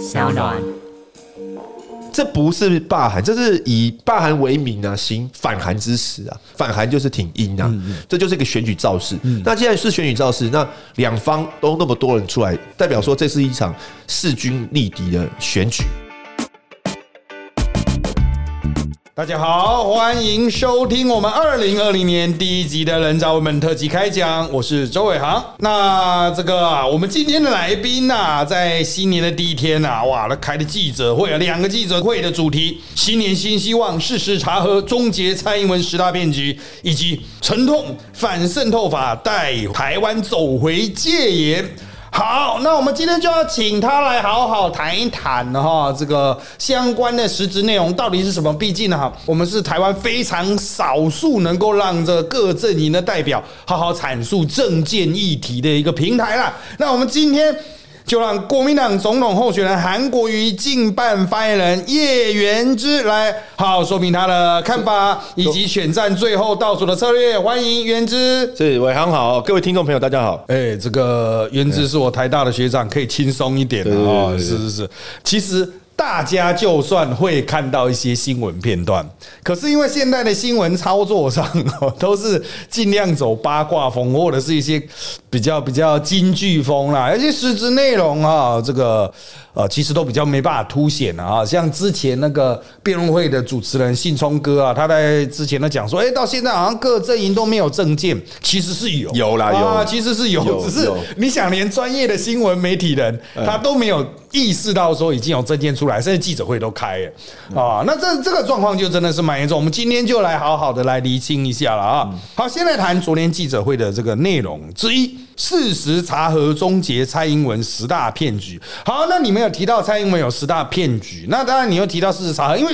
小暖。这不是罢韩，这是以罢韩为名啊，行反韩之实啊。反韩就是挺阴啊，这就是一个选举造势。那既然是选举造势，那两方都那么多人出来，代表说这是一场势均力敌的选举。大家好，欢迎收听我们二零二零年第一集的《人造文本特辑》开讲，我是周伟航。那这个啊，我们今天的来宾呐，在新年的第一天呐，哇，他开的记者会啊，两个记者会的主题：新年新希望，事实查核，终结蔡英文十大骗局，以及沉痛反渗透法带台湾走回戒严。好，那我们今天就要请他来好好谈一谈哈，这个相关的实质内容到底是什么？毕竟呢，我们是台湾非常少数能够让这各阵营的代表好好阐述政见议题的一个平台啦。那我们今天。就让国民党总统候选人韩国瑜竞办发言人叶元之来好好说明他的看法，以及选战最后倒数的策略。欢迎元之，是伟航好，各位听众朋友大家好。哎，这个元之是我台大的学长，可以轻松一点啊。是是是，其实。大家就算会看到一些新闻片段，可是因为现在的新闻操作上，都是尽量走八卦风，或者是一些比较比较京剧风啦，而且实质内容啊，这个呃，其实都比较没办法凸显了啊。像之前那个辩论会的主持人信聪哥啊，他在之前呢讲说，哎，到现在好像各阵营都没有证件，其实是有有啦有，其实是有，只是你想连专业的新闻媒体人他都没有。意识到说已经有证件出来，甚至记者会都开了啊，那这这个状况就真的是蛮严重。我们今天就来好好的来厘清一下了啊。好，先来谈昨天记者会的这个内容之一：事实查核终结蔡英文十大骗局。好，那你们有提到蔡英文有十大骗局，那当然你又提到事实查核，因为。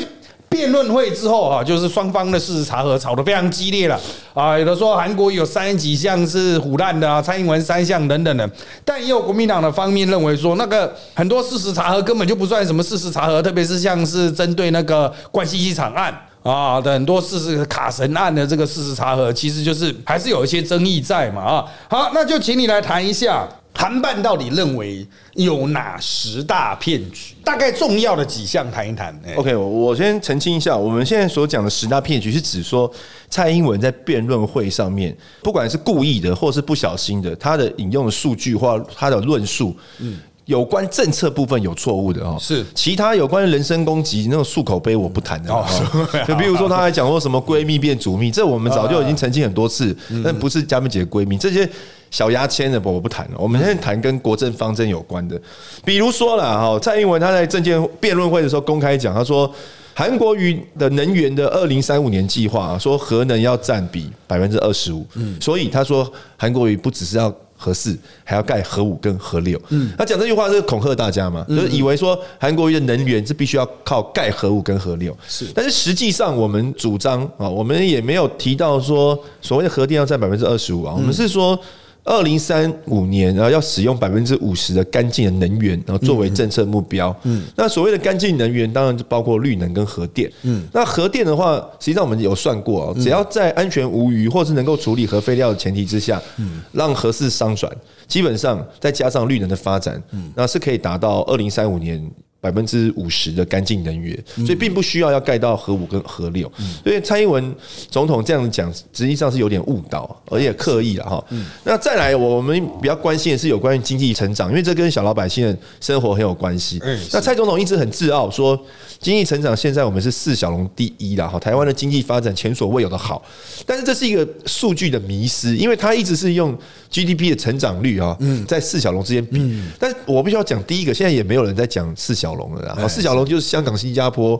辩论会之后啊，就是双方的事实查核吵得非常激烈了啊。有的说韩国有三十几项是腐烂的，蔡英文三项等等的，但也有国民党的方面认为说，那个很多事实查核根本就不算什么事实查核，特别是像是针对那个关西机场案啊的很多事实卡神案的这个事实查核，其实就是还是有一些争议在嘛啊。好，那就请你来谈一下。韩办到底认为有哪十大骗局？大概重要的几项谈一谈。OK，我先澄清一下，我们现在所讲的十大骗局是指说蔡英文在辩论会上面，不管是故意的或是不小心的，他的引用的数据或他的论述，嗯。有关政策部分有错误的哦，是其他有关人身攻击那种漱口杯我不谈的哦，就比如说他还讲说什么闺蜜变主蜜，这我们早就已经澄清很多次，但不是嘉宾姐的闺蜜，这些小牙签的我不谈了。我们现在谈跟国政方针有关的，比如说了哈，蔡英文他在政见辩论会的时候公开讲，他说韩国瑜的能源的二零三五年计划，说核能要占比百分之二十五，嗯，所以他说韩国瑜不只是要。核四还要盖核五跟核六，嗯，他讲这句话是恐吓大家嘛，就是以为说韩国瑜的能源是必须要靠盖核五跟核六，是，但是实际上我们主张啊，我们也没有提到说所谓的核电要占百分之二十五啊，我们是说。二零三五年，然后要使用百分之五十的干净的能源，然后作为政策目标。嗯，那所谓的干净能源，当然就包括绿能跟核电。嗯，那核电的话，实际上我们有算过，只要在安全无虞或是能够处理核废料的前提之下，嗯，让核四商转，基本上再加上绿能的发展，嗯，那是可以达到二零三五年。百分之五十的干净能源，所以并不需要要盖到核五跟核六。所以蔡英文总统这样讲，实际上是有点误导，而且刻意了哈。那再来，我们比较关心的是有关于经济成长，因为这跟小老百姓的生活很有关系。那蔡总统一直很自傲说，经济成长现在我们是四小龙第一了哈，台湾的经济发展前所未有的好。但是这是一个数据的迷失，因为他一直是用 GDP 的成长率啊，在四小龙之间比。但是我必须要讲第一个，现在也没有人在讲四小。龙了，啊四小龙就是香港、新加坡、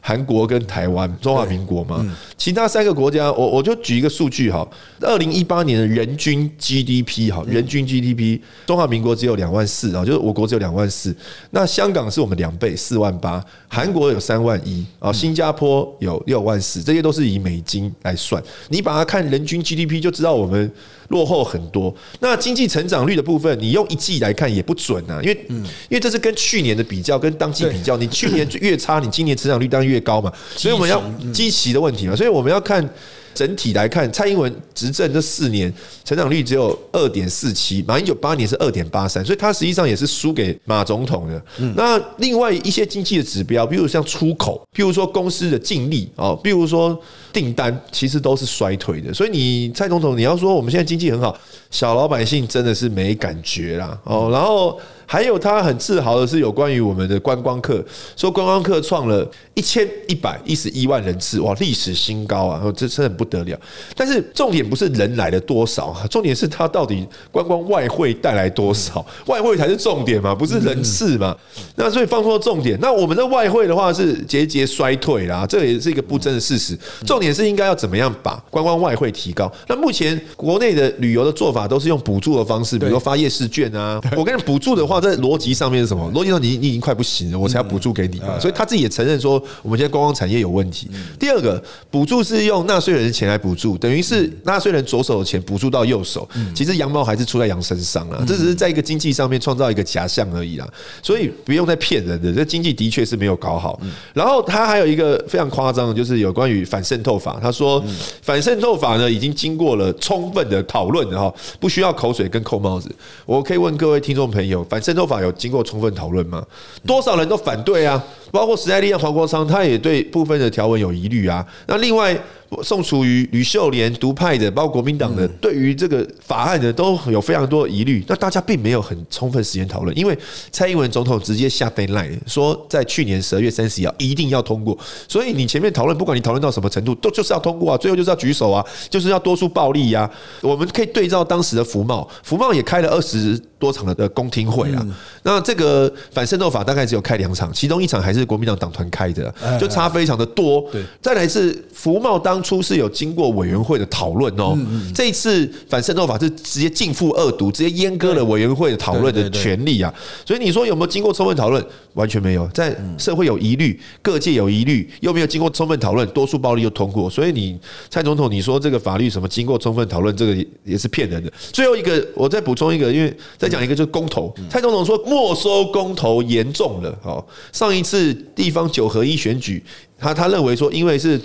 韩国跟台湾，中华民国嘛。其他三个国家，我我就举一个数据哈，二零一八年的人均 GDP 哈，人均 GDP，中华民国只有两万四啊，就是我国只有两万四。那香港是我们两倍，四万八；韩国有三万一啊，新加坡有六万四，这些都是以美金来算。你把它看人均 GDP 就知道我们。落后很多。那经济成长率的部分，你用一季来看也不准啊，因为因为这是跟去年的比较，跟当季比较，你去年越差，你今年成长率当然越高嘛。所以我们要积期的问题嘛，所以我们要看整体来看，蔡英文执政这四年成长率只有二点四七，马英九八年是二点八三，所以他实际上也是输给马总统的。那另外一些经济的指标，比如像出口，譬如说公司的净利啊，譬如说订单，其实都是衰退的。所以你蔡总统，你要说我们现在经济很好，小老百姓真的是没感觉啦哦，然后。还有他很自豪的是有关于我们的观光客，说观光客创了一千一百一十一万人次，哇，历史新高啊！这真的不得了。但是重点不是人来了多少啊，重点是他到底观光外汇带来多少？外汇才是重点嘛，不是人次嘛？那所以放错重点。那我们的外汇的话是节节衰退啦，这也是一个不争的事实。重点是应该要怎么样把观光外汇提高？那目前国内的旅游的做法都是用补助的方式，比如说发夜市券啊。我跟你补助的话。在逻辑上面是什么？逻辑上，你你已经快不行了，我才要补助给你嘛。所以他自己也承认说，我们现在观光产业有问题。第二个，补助是用纳税人的钱来补助，等于是纳税人左手的钱补助到右手，其实羊毛还是出在羊身上了。这只是在一个经济上面创造一个假象而已啦。所以不用再骗人的，这经济的确是没有搞好。然后他还有一个非常夸张的，就是有关于反渗透法。他说，反渗透法呢已经经过了充分的讨论的哈，不需要口水跟扣帽子。我可以问各位听众朋友，反渗透法有经过充分讨论吗？多少人都反对啊，包括时代力量黄国昌，他也对部分的条文有疑虑啊。那另外。宋楚瑜、吕秀莲、独派的，包括国民党的，对于这个法案的都有非常多的疑虑。那大家并没有很充分时间讨论，因为蔡英文总统直接下 deadline 说，在去年十二月三十一号一定要通过。所以你前面讨论，不管你讨论到什么程度，都就是要通过啊，最后就是要举手啊，就是要多出暴力呀。我们可以对照当时的福茂，福茂也开了二十多场的公听会啊。那这个反渗透法大概只有开两场，其中一场还是国民党党团开的，就差非常的多。对，再来是福茂当。初是有经过委员会的讨论哦，这一次反渗透法是直接禁复二毒，直接阉割了委员会的讨论的权利啊。所以你说有没有经过充分讨论？完全没有，在社会有疑虑，各界有疑虑，又没有经过充分讨论，多数暴力又通过。所以你蔡总统，你说这个法律什么经过充分讨论，这个也是骗人的。最后一个，我再补充一个，因为再讲一个就是公投。蔡总统说没收公投严重了，好，上一次地方九合一选举。他他认为说，因为是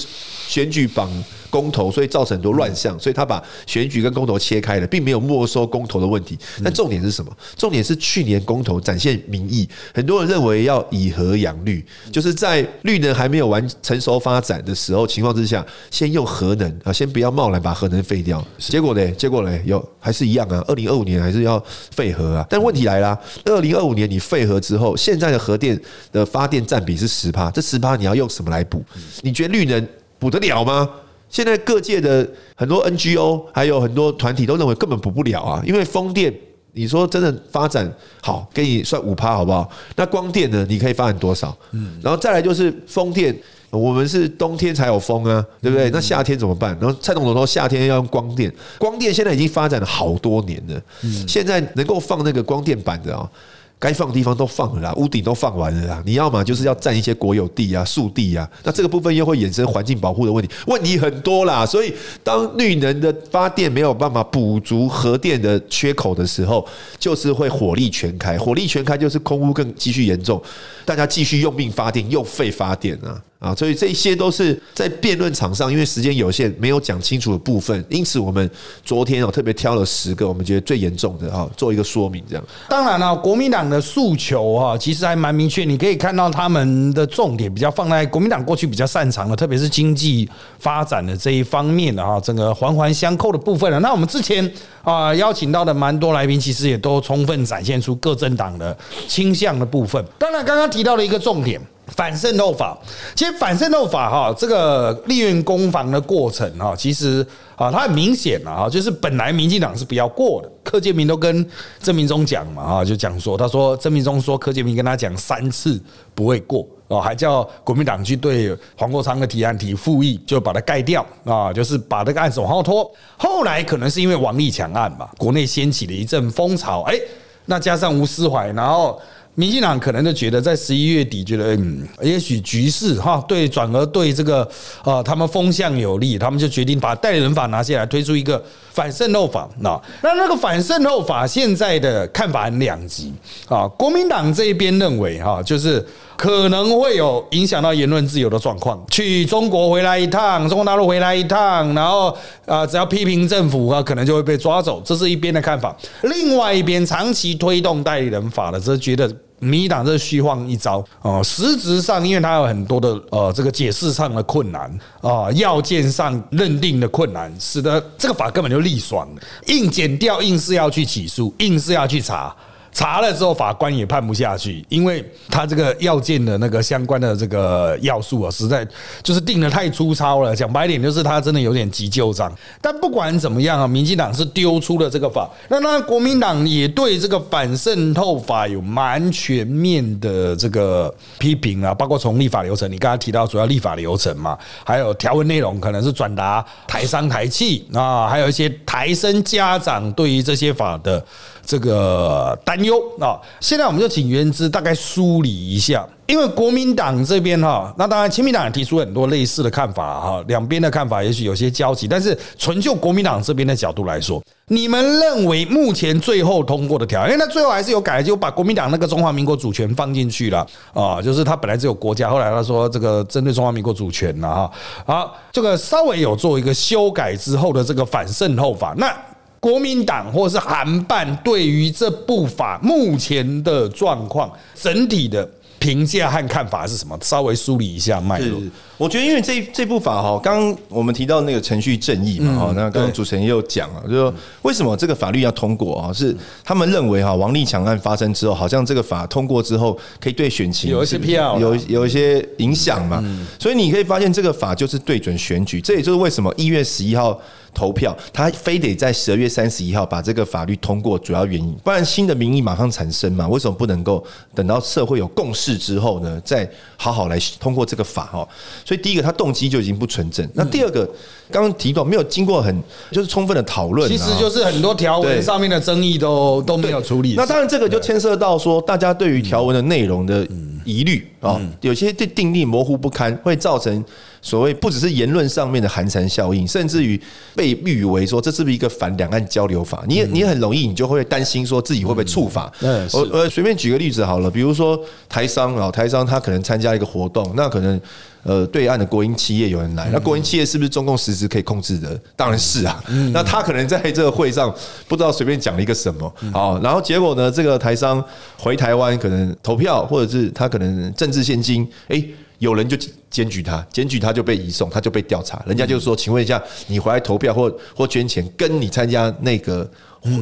选举绑公投，所以造成很多乱象，所以他把选举跟公投切开了，并没有没收公投的问题。但重点是什么？重点是去年公投展现民意，很多人认为要以核养绿，就是在绿能还没有完成熟发展的时候情况之下，先用核能啊，先不要贸然把核能废掉。结果呢？结果呢？有还是一样啊？二零二五年还是要废核啊？但问题来了，二零二五年你废核之后，现在的核电的发电占比是十趴，这十趴你要用什么来？来补，你觉得绿能补得了吗？现在各界的很多 NGO 还有很多团体都认为根本补不了啊，因为风电，你说真的发展好，给你算五趴好不好？那光电呢？你可以发展多少？嗯，然后再来就是风电，我们是冬天才有风啊，对不对？那夏天怎么办？然后蔡总统说夏天要用光电，光电现在已经发展了好多年了，现在能够放那个光电板的啊。该放的地方都放了啦，屋顶都放完了啦。你要嘛就是要占一些国有地啊、树地啊，那这个部分又会衍生环境保护的问题，问题很多啦。所以，当绿能的发电没有办法补足核电的缺口的时候，就是会火力全开。火力全开就是空污更继续严重，大家继续用命发电，用肺发电啊。啊，所以这些都是在辩论场上，因为时间有限，没有讲清楚的部分，因此我们昨天哦特别挑了十个我们觉得最严重的哈，做一个说明。这样，当然了，国民党的诉求哈，其实还蛮明确，你可以看到他们的重点比较放在国民党过去比较擅长的，特别是经济发展的这一方面的哈，整个环环相扣的部分了。那我们之前啊邀请到的蛮多来宾，其实也都充分展现出各政党的倾向的部分。当然，刚刚提到了一个重点。反渗透法，其实反渗透法哈，这个利润攻防的过程哈，其实啊，它很明显了啊，就是本来民进党是不要过的，柯建明都跟郑明忠讲嘛啊，就讲说，他说郑明忠说柯建明跟他讲三次不会过哦，还叫国民党去对黄国昌的提案提复议，就把它盖掉啊，就是把这个案子往后拖。后来可能是因为王立强案嘛，国内掀起了一阵风潮，哎，那加上吴思怀，然后。民进党可能就觉得在十一月底，觉得嗯，也许局势哈对转而对这个啊他们风向有利，他们就决定把代理人法拿下来，推出一个反渗透法。那那那个反渗透法现在的看法很两极啊，国民党这一边认为哈，就是可能会有影响到言论自由的状况。去中国回来一趟，中国大陆回来一趟，然后啊，只要批评政府啊，可能就会被抓走。这是一边的看法。另外一边，长期推动代理人法的，则觉得。民党这虚晃一招哦，实质上因为它有很多的呃这个解释上的困难啊，要件上认定的困难，使得这个法根本就立爽了，硬剪掉，硬是要去起诉，硬是要去查。查了之后，法官也判不下去，因为他这个要件的那个相关的这个要素啊，实在就是定的太粗糙了。讲白点，就是他真的有点急救章。但不管怎么样啊，民进党是丢出了这个法，那那国民党也对这个反渗透法有蛮全面的这个批评啊，包括从立法流程，你刚才提到主要立法流程嘛，还有条文内容可能是转达台商台企啊，还有一些台生家长对于这些法的。这个担忧啊，现在我们就请原之大概梳理一下，因为国民党这边哈，那当然亲民党也提出很多类似的看法哈，两边的看法也许有些交集，但是纯就国民党这边的角度来说，你们认为目前最后通过的条，因为他最后还是有改，就把国民党那个中华民国主权放进去了啊，就是他本来只有国家，后来他说这个针对中华民国主权了哈，好，这个稍微有做一个修改之后的这个反渗透法，那。国民党或者是韩办对于这部法目前的状况整体的评价和看法是什么？稍微梳理一下脉络。我觉得，因为这这部法哈，刚刚我们提到那个程序正义嘛，哈，那刚刚主持人也有讲啊，就说为什么这个法律要通过啊？是他们认为哈，王立强案发生之后，好像这个法通过之后，可以对选情有一些票，有有一些影响嘛。所以你可以发现，这个法就是对准选举，这也就是为什么一月十一号。投票，他非得在十二月三十一号把这个法律通过，主要原因，不然新的民意马上产生嘛？为什么不能够等到社会有共识之后呢，再好好来通过这个法？哈，所以第一个，他动机就已经不纯正。那第二个，刚刚提到没有经过很就是充分的讨论，其实就是很多条文上面的争议都都没有处理。那当然，这个就牵涉到说，大家对于条文的内容的疑虑啊，有些对定义模糊不堪，会造成。所谓不只是言论上面的寒蝉效应，甚至于被誉为说这是不是一个反两岸交流法？你也你也很容易，你就会担心说自己会不会触法。我呃随便举个例子好了，比如说台商啊，台商他可能参加一个活动，那可能呃对岸的国营企业有人来，那国营企业是不是中共实质可以控制的？当然是啊。那他可能在这个会上不知道随便讲了一个什么好，然后结果呢，这个台商回台湾可能投票，或者是他可能政治现金，哎。有人就检举他，检举他就被移送，他就被调查。人家就说：“请问一下，你回来投票或或捐钱，跟你参加那个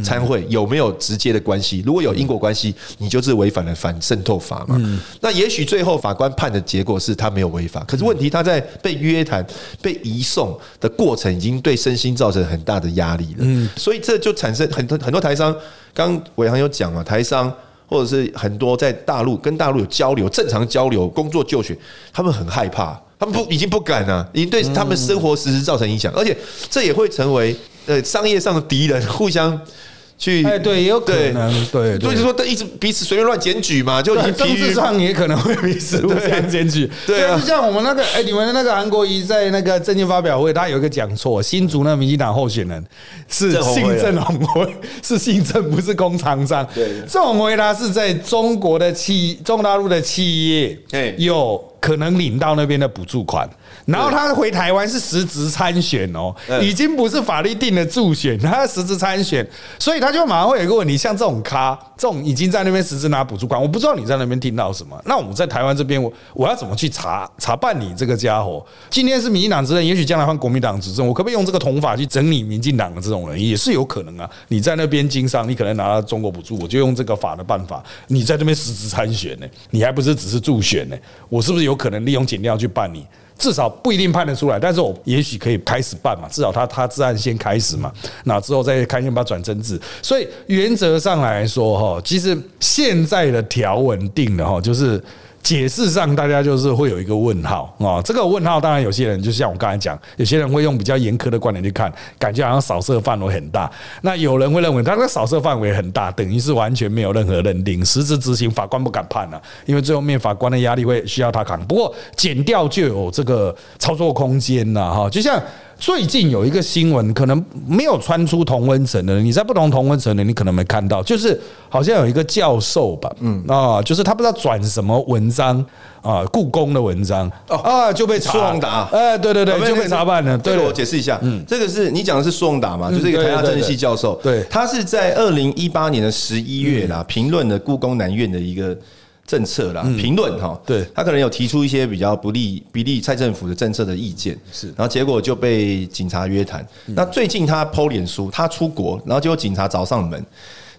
参会有没有直接的关系？如果有因果关系，你就是违反了反渗透法嘛。那也许最后法官判的结果是他没有违法，可是问题他在被约谈、被移送的过程，已经对身心造成很大的压力了。所以这就产生很多很多台商，刚伟航有讲嘛，台商。或者是很多在大陆跟大陆有交流、正常交流、工作就学，他们很害怕，他们不已经不敢了，已经对他们生活实时造成影响，而且这也会成为呃商业上的敌人，互相。去哎，对，也有可能，对，所以说，一直彼此随便乱检举嘛，就政治上也可能会彼此互相检举。对啊，就像我们那个，哎，你们的那个韩国瑜在那个政见发表会，他有一个讲错，新竹那民进党候选人是姓郑鸿辉，是姓郑，不是工厂长。对，郑鸿辉他是在中国的企，中国大陆的企业，有可能领到那边的补助款。然后他回台湾是实职参选哦，已经不是法律定的助选，他实职参选，所以他就马上会有一个问题，像这种咖，这种已经在那边实质拿补助款，我不知道你在那边听到什么，那我们在台湾这边，我我要怎么去查查办你这个家伙？今天是民进党执政，也许将来换国民党执政，我可不可以用这个同法去整理民进党的这种人？也是有可能啊。你在那边经商，你可能拿到中国补助，我就用这个法的办法，你在这边实质参选呢，你还不是只是助选呢？我是不是有可能利用减料去办你？至少不一定判得出来，但是我也许可以开始办嘛。至少他他自案先开始嘛，那之后再看要不要转真治。所以原则上来说，哈，其实现在的条文定的哈，就是。解释上，大家就是会有一个问号啊。这个问号，当然有些人就像我刚才讲，有些人会用比较严苛的观点去看，感觉好像扫射范围很大。那有人会认为，他的扫射范围很大，等于是完全没有任何认定，实质执行法官不敢判了，因为最后面法官的压力会需要他扛。不过减掉就有这个操作空间了哈。就像最近有一个新闻，可能没有穿出同温层的，你在不同同温层的，你可能没看到，就是好像有一个教授吧，嗯。啊，就是他不知道转什么文章啊，故宫的文章啊，就被苏宏达，哎，对对对，就被查办了。对，我解释一下，嗯，这个是你讲的是苏宏达嘛，就是一个台大政治系教授，对，他是在二零一八年的十一月啦，评论的故宫南院的一个。政策啦，评论哈，对。他可能有提出一些比较不利、不利蔡政府的政策的意见，是，然后结果就被警察约谈。那最近他剖脸书，他出国，然后结果警察找上门，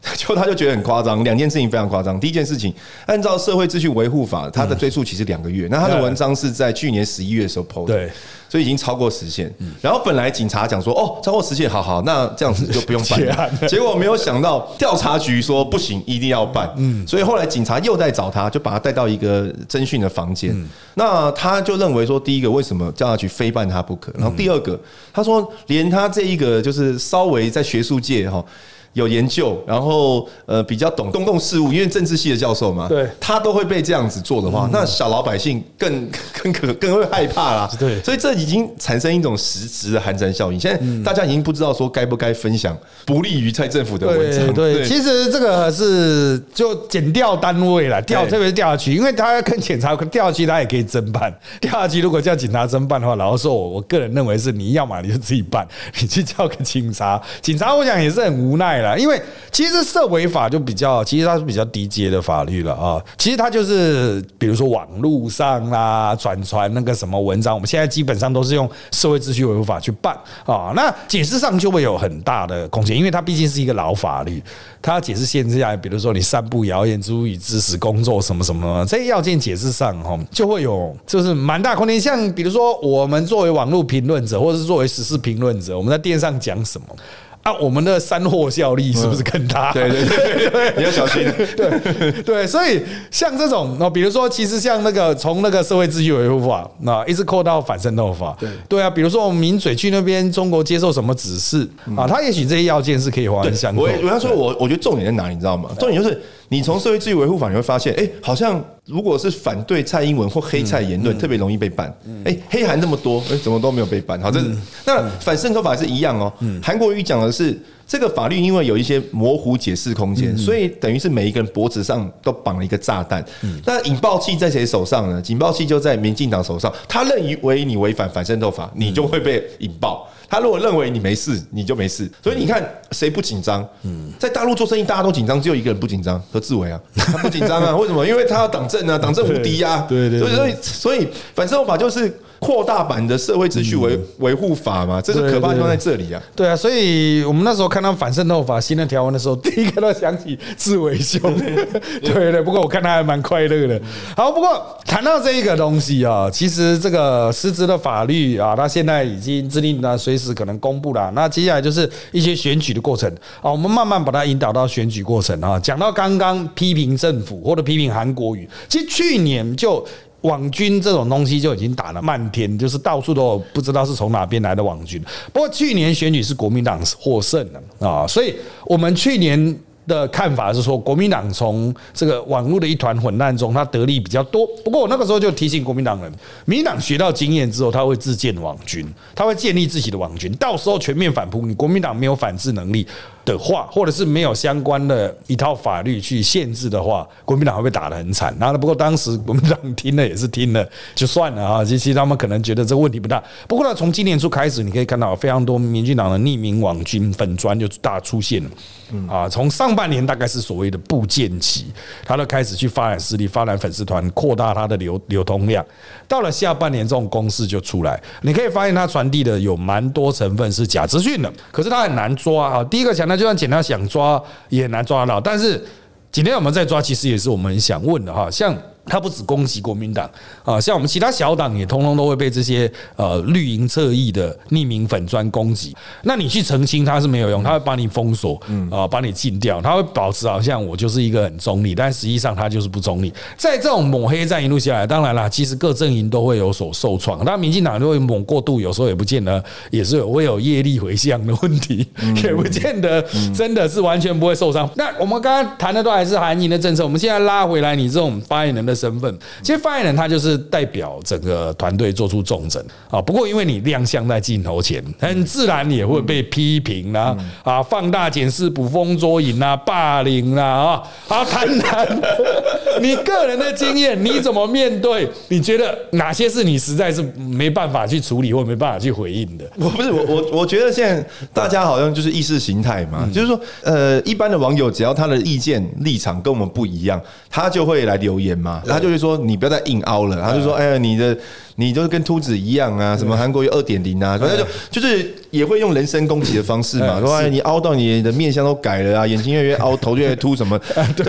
就他就觉得很夸张。两件事情非常夸张。第一件事情，按照社会秩序维护法，他的追诉期是两个月，那他的文章是在去年十一月的时候剖的。所以已经超过时限，然后本来警察讲说哦，超过时限，好好，那这样子就不用办。结果没有想到调查局说不行，一定要办。嗯，所以后来警察又在找他，就把他带到一个侦讯的房间。那他就认为说，第一个为什么调查局非办他不可？然后第二个，他说连他这一个就是稍微在学术界哈。有研究，然后呃比较懂公共事务，因为政治系的教授嘛，对，他都会被这样子做的话，那小老百姓更 更可更会害怕啦。对，所以这已经产生一种实质的寒蝉效应。现在大家已经不知道说该不该分享不利于蔡政府的文章。对，其实这个是就减掉单位了，调特别是调下去，因为他要跟检察调下去，他也可以侦办。调下去如果叫警察侦办的话，老实说，我我个人认为是你要嘛你就自己办，你去叫个警察，警察我想也是很无奈。因为其实涉违法就比较，其实它是比较低阶的法律了啊。其实它就是，比如说网络上啦，转传那个什么文章，我们现在基本上都是用社会秩序维护法去办啊。那解释上就会有很大的空间，因为它毕竟是一个老法律，它解释限制下来，比如说你散布谣言、足以支持工作什么什么，这些要件解释上哈，就会有就是蛮大空间。像比如说我们作为网络评论者，或者是作为时事评论者，我们在电视上讲什么。那我们的山货效力是不是更大？对对对，你要小心。对对，所以像这种，那比如说，其实像那个从那个社会秩序维护法，那一直扣到反渗透法。对对啊，比如说我们民嘴去那边，中国接受什么指示啊？他也许这些要件是可以划分相扣。我我要说，我我觉得重点在哪里，你知道吗？重点就是。你从社会秩序维护法你会发现，哎，好像如果是反对蔡英文或黑蔡言论，特别容易被办。哎，黑韩那么多，哎，怎么都没有被办？好，这是那反渗透法是一样哦。韩国瑜讲的是，这个法律因为有一些模糊解释空间，所以等于是每一个人脖子上都绑了一个炸弹。那引爆器在谁手上呢？引爆器就在民进党手上。他认为你违反反渗透法，你就会被引爆。他如果认为你没事，你就没事。所以你看，谁不紧张？嗯，在大陆做生意，大家都紧张，只有一个人不紧张，何志伟啊，他不紧张啊？为什么？因为他要党政啊，党政无敌啊。对对。所以所以所以反渗透法就是。扩大版的社会秩序维维护法嘛，这个可怕地方在这里啊。对啊，所以我们那时候看到反渗透法新的条文的时候，第一个都想起志伟兄。对对，不过我看他还蛮快乐的。好，不过谈到这一个东西啊，其实这个实质的法律啊，它现在已经制定了，随时可能公布了。那接下来就是一些选举的过程啊，我们慢慢把它引导到选举过程啊。讲到刚刚批评政府或者批评韩国语，其实去年就。网军这种东西就已经打了漫天，就是到处都不知道是从哪边来的网军。不过去年选举是国民党获胜了啊，所以我们去年的看法是说，国民党从这个网络的一团混乱中，他得利比较多。不过我那个时候就提醒国民党人，民党学到经验之后，他会自建网军，他会建立自己的网军，到时候全面反扑，你国民党没有反制能力。的话，或者是没有相关的一套法律去限制的话，国民党会被打得很惨。然后，不过当时国民党听了也是听了，就算了啊。其实他们可能觉得这个问题不大。不过呢，从今年初开始，你可以看到非常多民进党的匿名网军粉砖就大出现了。啊，从上半年大概是所谓的部件期，他都开始去发展势力、发展粉丝团，扩大他的流流通量。到了下半年，这种公式就出来，你可以发现它传递的有蛮多成分是假资讯的，可是它很难抓啊。第一个强调。就算简单想抓，也很难抓到。但是今天我们在抓，其实也是我们想问的哈，像。他不止攻击国民党啊，像我们其他小党也通通都会被这些呃绿营侧翼的匿名粉砖攻击。那你去澄清他是没有用，他会把你封锁，啊，把你禁掉，他会保持好像我就是一个很中立，但实际上他就是不中立。在这种抹黑战一路下来，当然啦，其实各阵营都会有所受创。那民进党就会抹过度，有时候也不见得也是会有业力回向的问题，也不见得真的是完全不会受伤。那我们刚刚谈的都还是韩营的政策，我们现在拉回来，你这种发言人的。身份。其实发言人他就是代表整个团队做出重整啊。不过因为你亮相在镜头前，很自然也会被批评啦啊，放大检视、捕风捉影啊，霸凌啦啊。好，谈谈 你个人的经验，你怎么面对？你觉得哪些是你实在是没办法去处理或没办法去回应的？我不是我我我觉得现在大家好像就是意识形态嘛，就是说呃，一般的网友只要他的意见立场跟我们不一样，他就会来留言嘛，他就会说你不要再硬凹了，他就说哎呀你的。你都是跟秃子一样啊，什么韩国有二点零啊，反正就就是也会用人身攻击的方式嘛，说你凹到你的面相都改了啊，眼睛越来越凹，头越来越秃什么，对，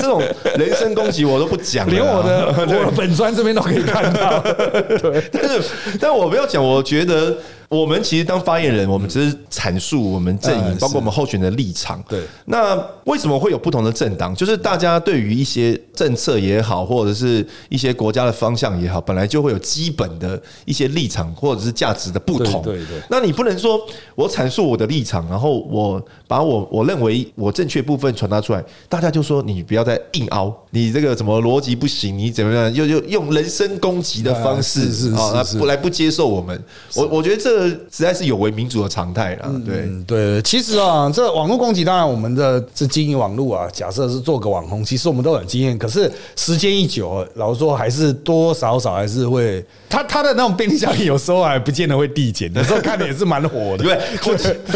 这种人身攻击我都不讲，连我的 我的本专这边都可以看到，对，但是但我不要讲，我觉得。我们其实当发言人，我们只是阐述我们阵营，包括我们候选的立场。对，那为什么会有不同的政党？就是大家对于一些政策也好，或者是一些国家的方向也好，本来就会有基本的一些立场或者是价值的不同。对对。那你不能说我阐述我的立场，然后我把我我认为我正确部分传达出来，大家就说你不要再硬凹，你这个怎么逻辑不行？你怎么样？又又用人身攻击的方式是啊，不来不接受我们。我我觉得这。实在是有违民主的常态了，对对。其实啊，这网络攻击，当然我们的这经营网络啊，假设是做个网红，其实我们都有经验。可是时间一久，老实说还是多少少还是会，他他的那种便利效应有时候还不见得会递减，有时候看的也是蛮火的。对，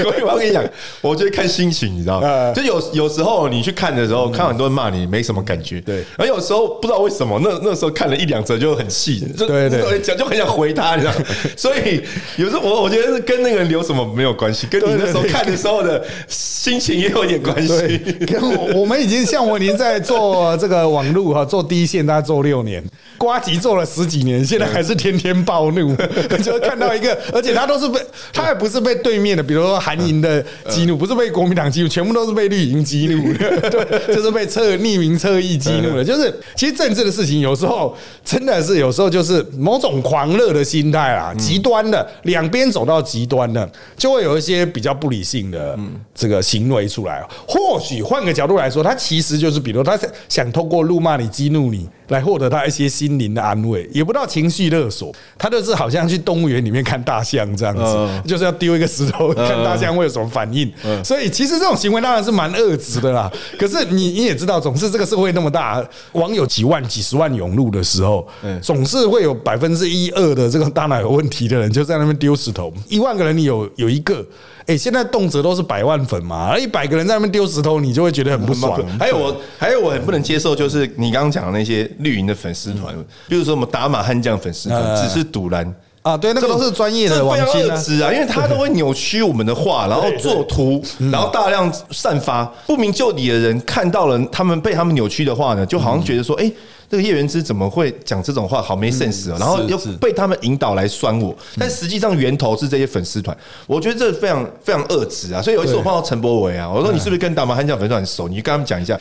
我我跟你讲，我觉得看心情，你知道吗？就有有时候你去看的时候，看很多人骂你，没什么感觉。对，而有时候不知道为什么，那那时候看了一两则就很气，对对，讲就很想回他，你知道。所以有时候我我觉得。是跟那个人有什么没有关系？跟你那时候看的时候的心情也有点关系。跟我们已经像我，已经在做这个网络哈，做第一线，大概做六年，瓜吉做了十几年，现在还是天天暴怒，就看到一个，而且他都是被他也不是被对面的，比如说韩营的激怒，不是被国民党激怒，全部都是被绿营激怒的，对，就是被侧匿名侧翼激怒的。就是其实政治的事情，有时候真的是有时候就是某种狂热的心态啊，极端的两边走到。极端的，就会有一些比较不理性的这个行为出来。或许换个角度来说，他其实就是，比如他想通过怒骂你、激怒你，来获得他一些心灵的安慰，也不到情绪勒索。他就是好像去动物园里面看大象这样子，就是要丢一个石头看大象会有什么反应。所以其实这种行为当然是蛮恶质的啦。可是你你也知道，总是这个社会那么大，网友几万、几十万涌入的时候，总是会有百分之一二的这个大脑有问题的人就在那边丢石头。一万个人，你有有一个，哎，现在动辄都是百万粉嘛，而一百个人在那边丢石头，你就会觉得很不爽。还有我，还有我很不能接受，就是你刚刚讲的那些绿营的粉丝团，比如说我们打马悍将粉丝团，只是赌蓝啊，对，那个都是专业的网军啊，因为他都会扭曲我们的话，然后做图，然后大量散发，不明就里的人看到了他们被他们扭曲的话呢，就好像觉得说，哎。这个叶元之怎么会讲这种话？好没 sense 啊！然后又被他们引导来酸我，但实际上源头是这些粉丝团。我觉得这非常非常恶质啊！所以有一次我碰到陈柏伟啊，我说你是不是跟打马悍将粉丝团很熟？你跟他们讲一下。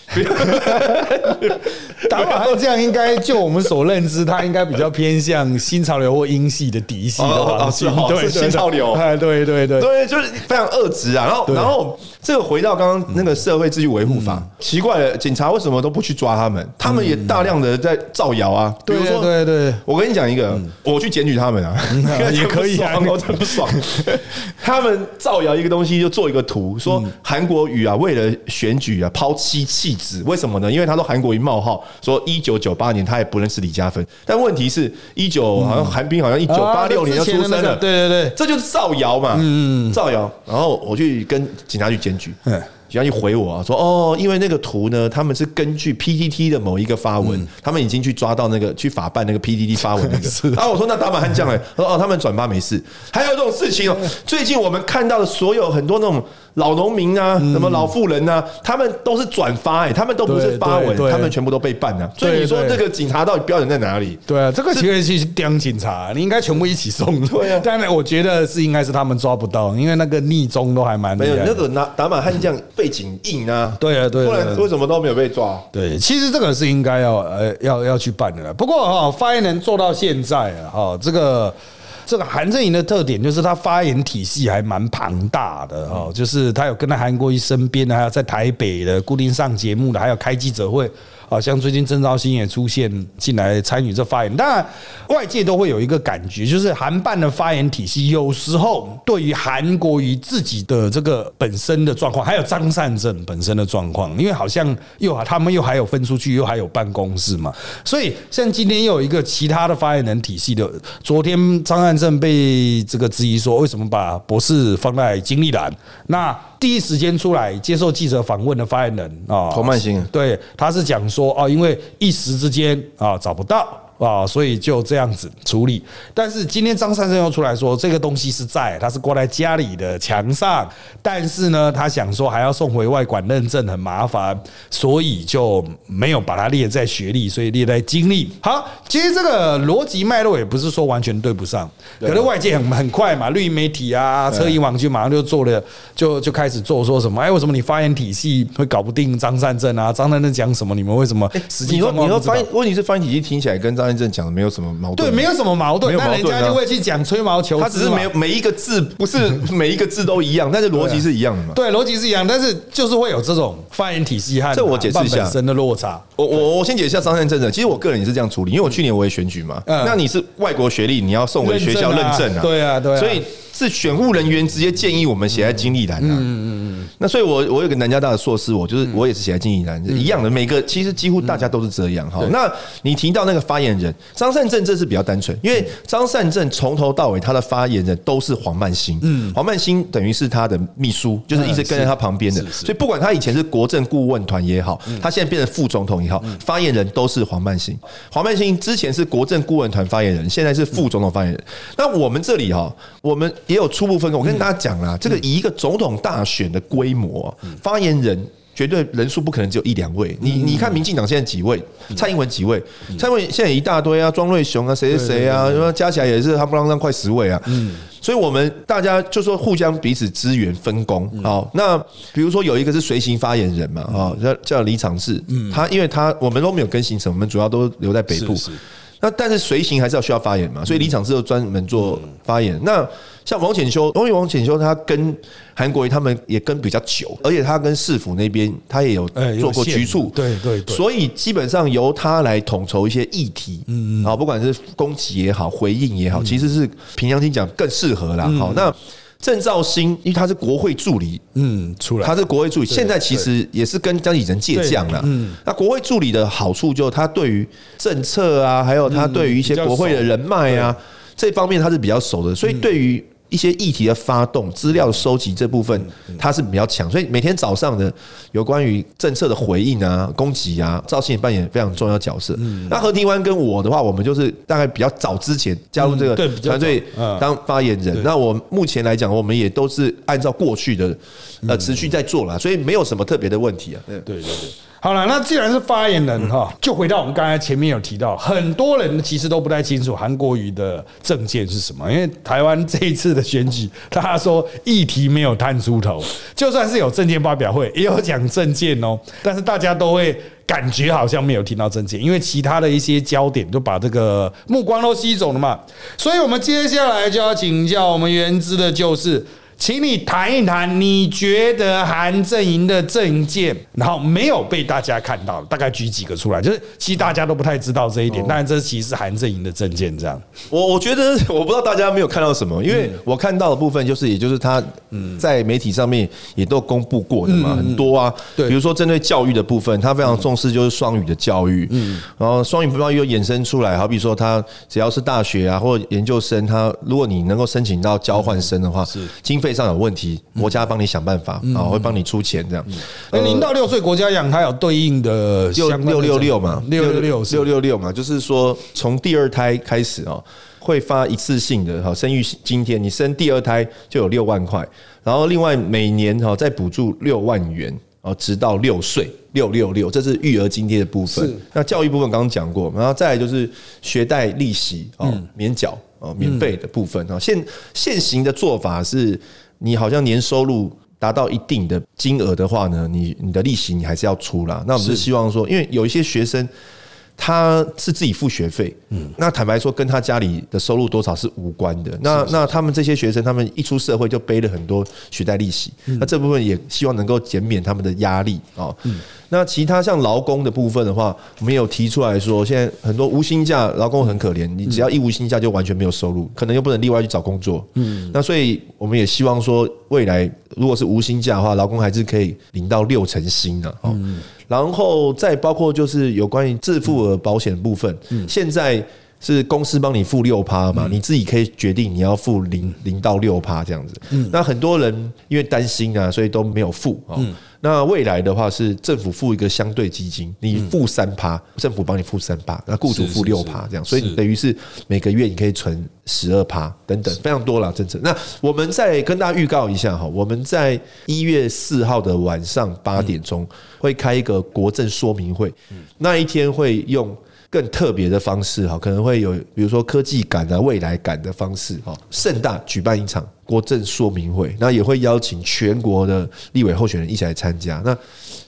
打马悍将应该就我们所认知，他应该比较偏向新潮流或英系的嫡系的哦，是对新潮流，哎，对对对对，就是非常恶质啊！然后然后这个回到刚刚那个社会秩序维护法，奇怪了，警察为什么都不去抓他们？他们也大量的。在造谣啊！比如说，对对，我跟你讲一个，我去检举他们啊，也可以啊，我真不爽。他们造谣一个东西，就做一个图，说韩国瑜啊，为了选举啊，抛妻弃子，为什么呢？因为他说韩国瑜冒号说一九九八年他也不认识李嘉芬，但问题是，一九好像韩冰好像一九八六年就出生了，对对对，这就是造谣嘛，嗯，造谣。然后我去跟警察局检举。警察局回我啊说：“哦，因为那个图呢，他们是根据 PTT 的某一个发文，他们已经去抓到那个去法办那个 PTT 发文那个。啊，我说那打马汉将哎，说哦，他们转发没事。还有这种事情哦，最近我们看到的所有很多那种。”老农民啊，什么老妇人啊，他们都是转发哎，他们都不是发文，他们全部都被办了。所以你说这个警察到底标准在哪里？对啊，这个其实是刁警察，你应该全部一起送。对啊，但我觉得是应该是他们抓不到，因为那个逆中都还蛮没有那个拿打满悍将背景硬啊。对啊，对，不然为什么都没有被抓？对，其实这个是应该要呃要要去办的。不过哈，发言人做到现在啊，哈这个。这个韩正营的特点就是他发言体系还蛮庞大的哦，就是他有跟在韩国瑜身边的，还有在台北的固定上节目的，还有开记者会啊，像最近郑兆兴也出现进来参与这发言，当然外界都会有一个感觉，就是韩办的发言体系有时候对于韩国瑜自己的这个本身的状况，还有张善政本身的状况，因为好像又他们又还有分出去，又还有办公室嘛，所以像今天又有一个其他的发言人体系的，昨天张善政被这个质疑说，为什么把博士放在经历栏？那第一时间出来接受记者访问的发言人啊，侯曼兴，对，他是讲说啊，因为一时之间啊找不到。啊，所以就这样子处理。但是今天张三生又出来说，这个东西是在，他是挂在家里的墙上。但是呢，他想说还要送回外管认证很麻烦，所以就没有把它列在学历，所以列在经历。好，其实这个逻辑脉络也不是说完全对不上，可是外界很很快嘛，绿营媒体啊、车银网就马上就做了，就就开始做说什么？哎，为什么你发言体系会搞不定张善正啊？张善正讲什么？你们为什么？实际你说你说发言问题是发言体系听起来跟张。张正讲的没有什么矛盾，对，没有什么矛盾，那人家就会去讲吹毛求疵他只是没有每一个字不是每一个字都一样，但是逻辑是一样的嘛？对，逻辑是一样，但是就是会有这种发言体系和这我解释一下。本身的落差。我我我先解释一下张善政的，其实我个人也是这样处理，因为我去年我也选举嘛，那你是外国学历，你要送回学校认证啊，对啊，对，所以。是选务人员直接建议我们写在经历栏的。嗯嗯嗯。那所以，我我有个南加大的硕士，我就是我也是写在经历栏，一样的。每个其实几乎大家都是这样哈。那你提到那个发言人张善政，这是比较单纯，因为张善政从头到尾他的发言人都是黄曼兴。嗯。黄曼兴等于是他的秘书，就是一直跟在他旁边的。所以不管他以前是国政顾问团也好，他现在变成副总统也好，发言人都是黄曼兴。黄曼兴之前是国政顾问团发言人，现在是副总统发言人。那我们这里哈，我们。也有初步分工，我跟大家讲啦，这个以一个总统大选的规模，发言人绝对人数不可能只有一两位。你你看，民进党现在几位？蔡英文几位？蔡英文现在一大堆啊，庄瑞雄啊，谁谁谁啊，加起来也是他不让让快十位啊。嗯，所以我们大家就说互相彼此支援分工。好，那比如说有一个是随行发言人嘛，啊，叫叫李长志，他因为他我们都没有跟行程，我们主要都留在北部。那但是随行还是要需要发言嘛，所以李长志就专门做发言。那像王浅修，因为王浅修他跟韩国瑜他们也跟比较久，而且他跟市府那边他也有做过局处，对对，所以基本上由他来统筹一些议题，嗯嗯，好，不管是攻击也好，回应也好，其实是平阳听讲更适合啦。好，那郑兆兴，因为他是国会助理，嗯，出来，他是国会助理，现在其实也是跟江启臣借将了。嗯，那国会助理的好处就是他对于政策啊，还有他对于一些国会的人脉啊这方面他是比较熟的，所以对于。一些议题的发动、资料收集这部分，它是比较强，所以每天早上的有关于政策的回应啊、攻击啊，赵信也扮演非常重要角色。那何庭湾跟我的话，我们就是大概比较早之前加入这个团队当发言人。那我目前来讲，我们也都是按照过去的呃持续在做了，所以没有什么特别的问题啊。对对对。好了，那既然是发言人哈，就回到我们刚才前面有提到，很多人其实都不太清楚韩国瑜的政见是什么。因为台湾这一次的选举，大家说议题没有探出头，就算是有政见发表会，也有讲政见哦，但是大家都会感觉好像没有听到政见，因为其他的一些焦点都把这个目光都吸走了嘛。所以我们接下来就要请教我们原知的就是。请你谈一谈，你觉得韩阵营的证件，然后没有被大家看到，大概举几个出来？就是其实大家都不太知道这一点，但是这其实是韩阵营的证件。这样，我我觉得我不知道大家没有看到什么，因为我看到的部分就是，也就是他在媒体上面也都公布过的嘛，很多啊。对，比如说针对教育的部分，他非常重视就是双语的教育。嗯，然后双语不语又衍生出来，好比说他只要是大学啊或研究生，他如果你能够申请到交换生的话，是经。费上有问题，国家帮你想办法啊，会帮你出钱这样。零到六岁国家养，它有对应的六六六六嘛，六六六六六六嘛，就是说从第二胎开始哦，会发一次性的哈生育津贴，你生第二胎就有六万块，然后另外每年哈再补助六万元哦，直到六岁六六六，这是育儿津贴的部分。那教育部分刚刚讲过，然后再来就是学贷利息哦免缴。哦，免费的部分啊，现现行的做法是，你好像年收入达到一定的金额的话呢，你你的利息你还是要出啦。那我们是希望说，因为有一些学生他是自己付学费，嗯，那坦白说，跟他家里的收入多少是无关的。那那他们这些学生，他们一出社会就背了很多学贷利息，那这部分也希望能够减免他们的压力啊。那其他像劳工的部分的话，我们有提出来说，现在很多无薪假劳工很可怜，你只要一无薪假就完全没有收入，可能又不能例外去找工作。嗯，那所以我们也希望说，未来如果是无薪假的话，劳工还是可以领到六成薪的哦。然后再包括就是有关于自付额保险部分，现在是公司帮你付六趴嘛，你自己可以决定你要付零零到六趴这样子。那很多人因为担心啊，所以都没有付啊。那未来的话是政府付一个相对基金，你付三趴，政府帮你付三趴，那雇主付六趴，这样，所以等于是每个月你可以存十二趴等等，非常多了，政策。那我们再跟大家预告一下哈，我们在一月四号的晚上八点钟会开一个国政说明会，那一天会用。更特别的方式哈，可能会有比如说科技感啊、未来感的方式哈，盛大举办一场国政说明会，那也会邀请全国的立委候选人一起来参加。那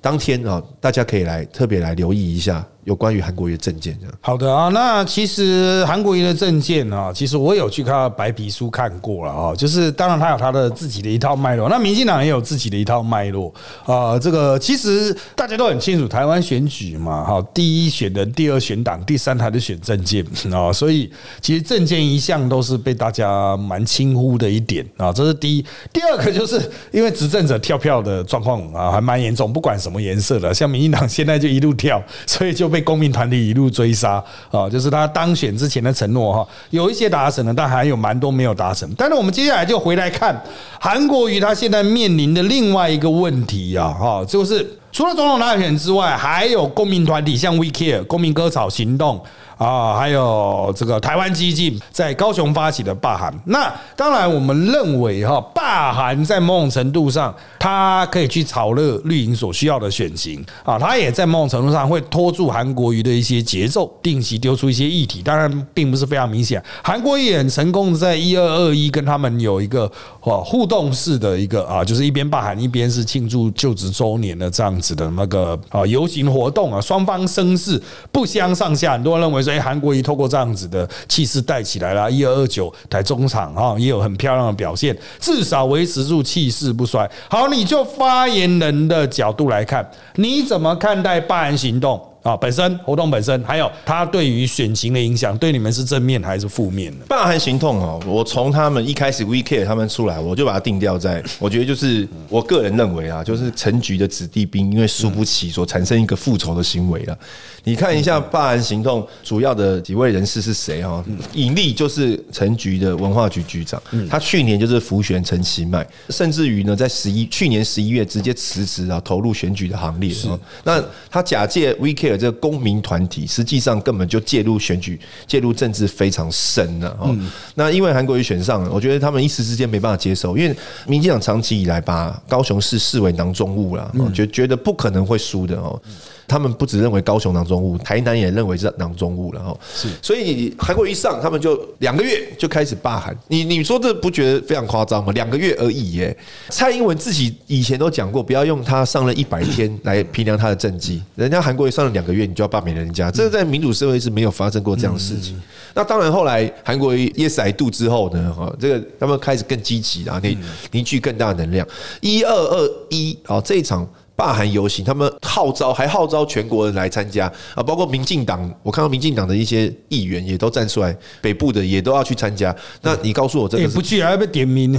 当天啊，大家可以来特别来留意一下。有关于韩国瑜的证件，这样好的啊。那其实韩国瑜的证件啊，其实我有去看白皮书看过了啊。就是当然他有他的自己的一套脉络，那民进党也有自己的一套脉络啊。这个其实大家都很清楚，台湾选举嘛，哈，第一选人，第二选党，第三台的选证件啊。所以其实证件一向都是被大家蛮轻忽的一点啊。这是第一，第二个就是因为执政者跳票的状况啊，还蛮严重，不管什么颜色的，像民进党现在就一路跳，所以就被。被公民团体一路追杀啊，就是他当选之前的承诺哈，有一些达成了，但还有蛮多没有达成。但是我们接下来就回来看韩国瑜他现在面临的另外一个问题啊，哈，就是除了总统大选之外，还有公民团体像 We Care 公民割草行动。啊，还有这个台湾激进在高雄发起的罢韩，那当然我们认为哈，罢韩在某种程度上，它可以去炒热绿营所需要的选情啊，它也在某种程度上会拖住韩国瑜的一些节奏，定期丢出一些议题，当然并不是非常明显。韩国瑜也很成功的在一二二一跟他们有一个互动式的一个啊，就是一边罢韩一边是庆祝就职周年的这样子的那个啊游行活动啊，双方声势不相上下，很多人认为。所以韩国瑜透过这样子的气势带起来了，一二二九台中场哈，也有很漂亮的表现，至少维持住气势不衰。好，你就发言人的角度来看，你怎么看待罢韩行动？啊，本身活动本身，还有它对于选情的影响，对你们是正面还是负面的？霸韩行动哦，我从他们一开始，Vcare 他们出来，我就把它定调在，我觉得就是我个人认为啊，就是陈局的子弟兵因为输不起，所产生一个复仇的行为了。你看一下霸韩行动主要的几位人士是谁哈？尹力就是陈局的文化局局长，他去年就是浮选陈其迈，甚至于呢，在十一去年十一月直接辞职啊，投入选举的行列。那他假借 We 这个公民团体实际上根本就介入选举、介入政治非常深了哦。那因为韩国瑜选上，我觉得他们一时之间没办法接受，因为民进党长期以来把高雄市视为囊中物了，觉觉得不可能会输的哦。他们不只认为高雄囊中物，台南也认为是囊中物了哈。是，所以韩国一上，他们就两个月就开始罢韩。你你说这不觉得非常夸张吗？两个月而已耶。蔡英文自己以前都讲过，不要用他上了一百天来评量他的政绩。人家韩国一上了两个月，你就要罢免人家，这在民主社会是没有发生过这样的事情。那当然，后来韩国瑜 yes I do 之后呢，哈，这个他们开始更积极啊，凝凝聚更大的能量。一二二一啊，这一场。罢韩游行，他们号召还号召全国人来参加啊，包括民进党，我看到民进党的一些议员也都站出来，北部的也都要去参加。那你告诉我这个不去还要被点名？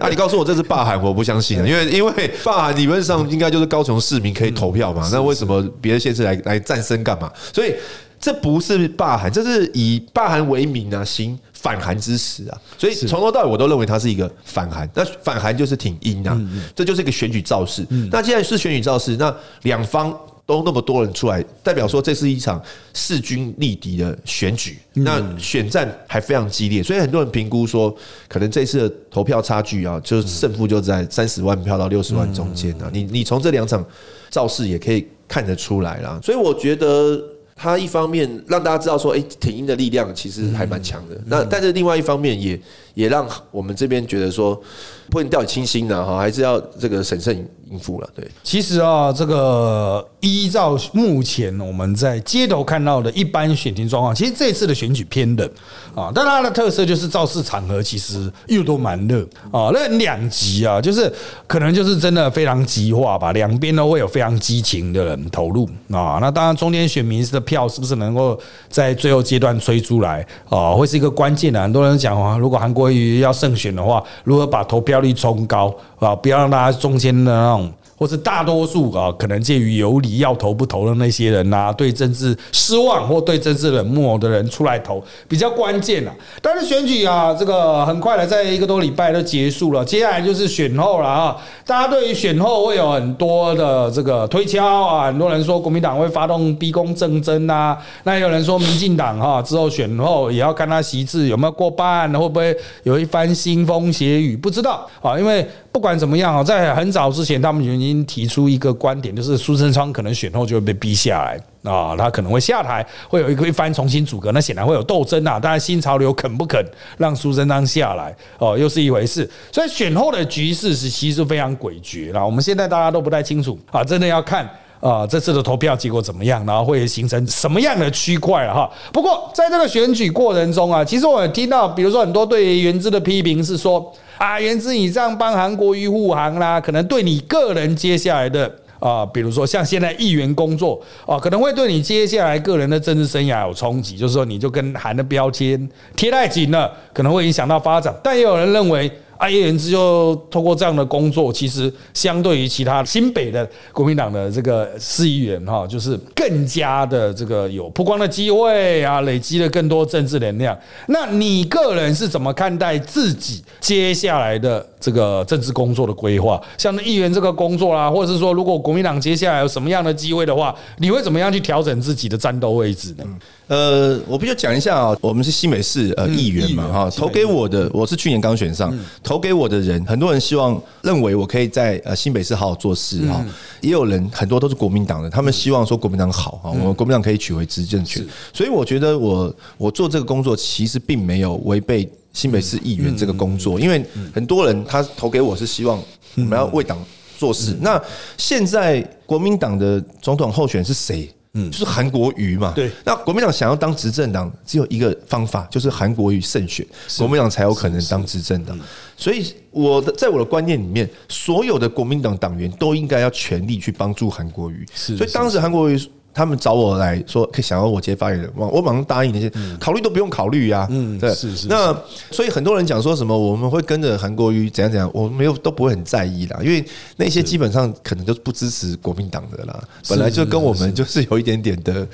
那 你告诉我这是罢韩，我不相信，因为因为罢韩理论上应该就是高雄市民可以投票嘛，那为什么别的县市来来战身干嘛？所以这不是罢韩，这是以罢韩为名啊，行。反韩之时啊，所以从头到尾我都认为它是一个反韩。那反韩就是挺阴啊，这就是一个选举造势。那既然是选举造势，那两方都那么多人出来，代表说这是一场势均力敌的选举。那选战还非常激烈，所以很多人评估说，可能这次的投票差距啊，就是胜负就在三十万票到六十万中间啊。你你从这两场造势也可以看得出来啦。所以我觉得。它一方面让大家知道说，哎，挺英的力量其实还蛮强的。那但是另外一方面也也让我们这边觉得说，不能掉以轻心的哈，还是要这个审慎。应付了，对。其实啊，这个依照目前我们在街头看到的一般选情状况，其实这次的选举偏冷啊，但它的特色就是造势场合其实又都蛮热啊。那两极啊，就是可能就是真的非常激化吧，两边都会有非常激情的人投入啊。那当然，中间选民的票是不是能够在最后阶段吹出来啊，会是一个关键的。很多人讲啊，如果韩国于要胜选的话，如何把投票率冲高啊，不要让大家中间的那种。或是大多数啊，可能介于有理要投不投的那些人呐，对政治失望或对政治冷漠的人出来投，比较关键啊。但是选举啊，这个很快的，在一个多礼拜就结束了，接下来就是选后了啊。大家对于选后会有很多的这个推敲啊，很多人说国民党会发动逼宫政争啊，那有人说民进党哈之后选后也要看他席次有没有过半，会不会有一番腥风血雨，不知道啊，因为。不管怎么样啊，在很早之前，他们已经提出一个观点，就是苏贞昌可能选后就会被逼下来啊，他可能会下台，会有一个一番重新组阁，那显然会有斗争啊。当然，新潮流肯不肯让苏贞昌下来哦，又是一回事。所以选后的局势是其实非常诡谲啦。我们现在大家都不太清楚啊，真的要看啊这次的投票结果怎么样，然后会形成什么样的区块了哈。不过在这个选举过程中啊，其实我听到，比如说很多对于原之的批评是说。啊，原之你这样帮韩国瑜护航啦，可能对你个人接下来的啊，比如说像现在议员工作啊，可能会对你接下来个人的政治生涯有冲击，就是说你就跟韩的标签贴太紧了，可能会影响到发展。但也有人认为。啊，叶元之就通过这样的工作，其实相对于其他新北的国民党的这个市议员哈，就是更加的这个有曝光的机会啊，累积了更多政治能量。那你个人是怎么看待自己接下来的这个政治工作的规划？像议员这个工作啦，或者是说，如果国民党接下来有什么样的机会的话，你会怎么样去调整自己的战斗位置呢？呃，我必须讲一下啊，我们是新北市呃议员嘛哈，投给我的，我是去年刚选上，投给我的人，很多人希望认为我可以在呃新北市好好做事哈，也有人很多都是国民党的，他们希望说国民党好哈，我们国民党可以取回执政权，所以我觉得我我做这个工作其实并没有违背新北市议员这个工作，因为很多人他投给我是希望我们要为党做事，那现在国民党的总统候选是谁？嗯，就是韩国瑜嘛。对，那国民党想要当执政党，只有一个方法，就是韩国瑜胜选，国民党才有可能当执政党。所以，我的在我的观念里面，所有的国民党党员都应该要全力去帮助韩国瑜。所以当时韩国瑜。他们找我来说，可以想要我接发言人，我我马上答应那些，考虑都不用考虑呀。嗯，对，是是。那所以很多人讲说什么我们会跟着韩国瑜怎样怎样，我没有都不会很在意啦，因为那些基本上可能都是不支持国民党的啦，本来就跟我们就是有一点点的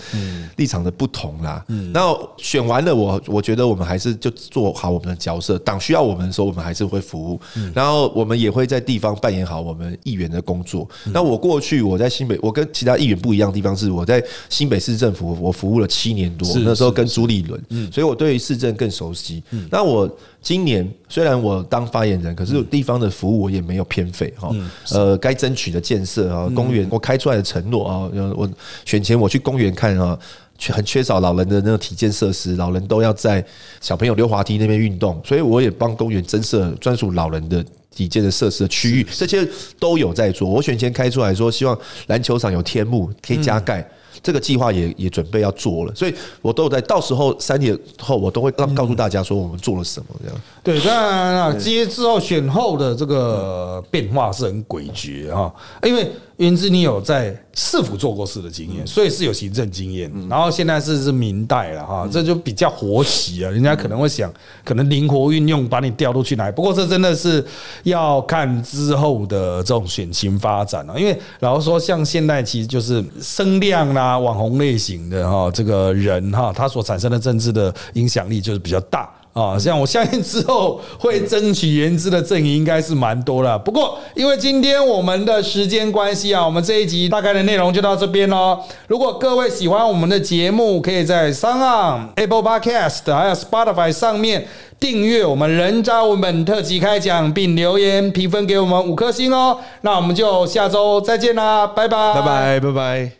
立场的不同啦。嗯，那选完了，我我觉得我们还是就做好我们的角色，党需要我们的时候，我们还是会服务。然后我们也会在地方扮演好我们议员的工作。那我过去我在新北，我跟其他议员不一样的地方是我在。在新北市政府，我服务了七年多，那时候跟朱立伦，所以我对于市政更熟悉。那我今年虽然我当发言人，可是地方的服务我也没有偏废哈。呃，该争取的建设啊，公园我开出来的承诺啊，我选前我去公园看啊，很缺少老人的那个体健设施，老人都要在小朋友溜滑梯那边运动，所以我也帮公园增设专属老人的。底建的设施的区域，这些都有在做。我选前开出来说，希望篮球场有天幕可以加盖，这个计划也也准备要做了。所以我都有在，到时候三年后我都会告告诉大家说我们做了什么这样。对，当然了，这些之后选后的这个变化是很诡谲哈，因为。云之，你有在市府做过事的经验，所以是有行政经验。然后现在是是明代了哈，这就比较活起啊。人家可能会想，可能灵活运用，把你调度去哪？不过这真的是要看之后的这种选情发展了。因为老实说，像现在其实就是声量啦、网红类型的哈，这个人哈，他所产生的政治的影响力就是比较大。啊，像我相信之后会争取原资的阵营应该是蛮多了。不过因为今天我们的时间关系啊，我们这一集大概的内容就到这边喽。如果各位喜欢我们的节目，可以在 s o n Apple Podcast 还有 Spotify 上面订阅我们人渣文本特辑开讲，并留言评分给我们五颗星哦。那我们就下周再见啦，拜拜，拜拜，拜拜。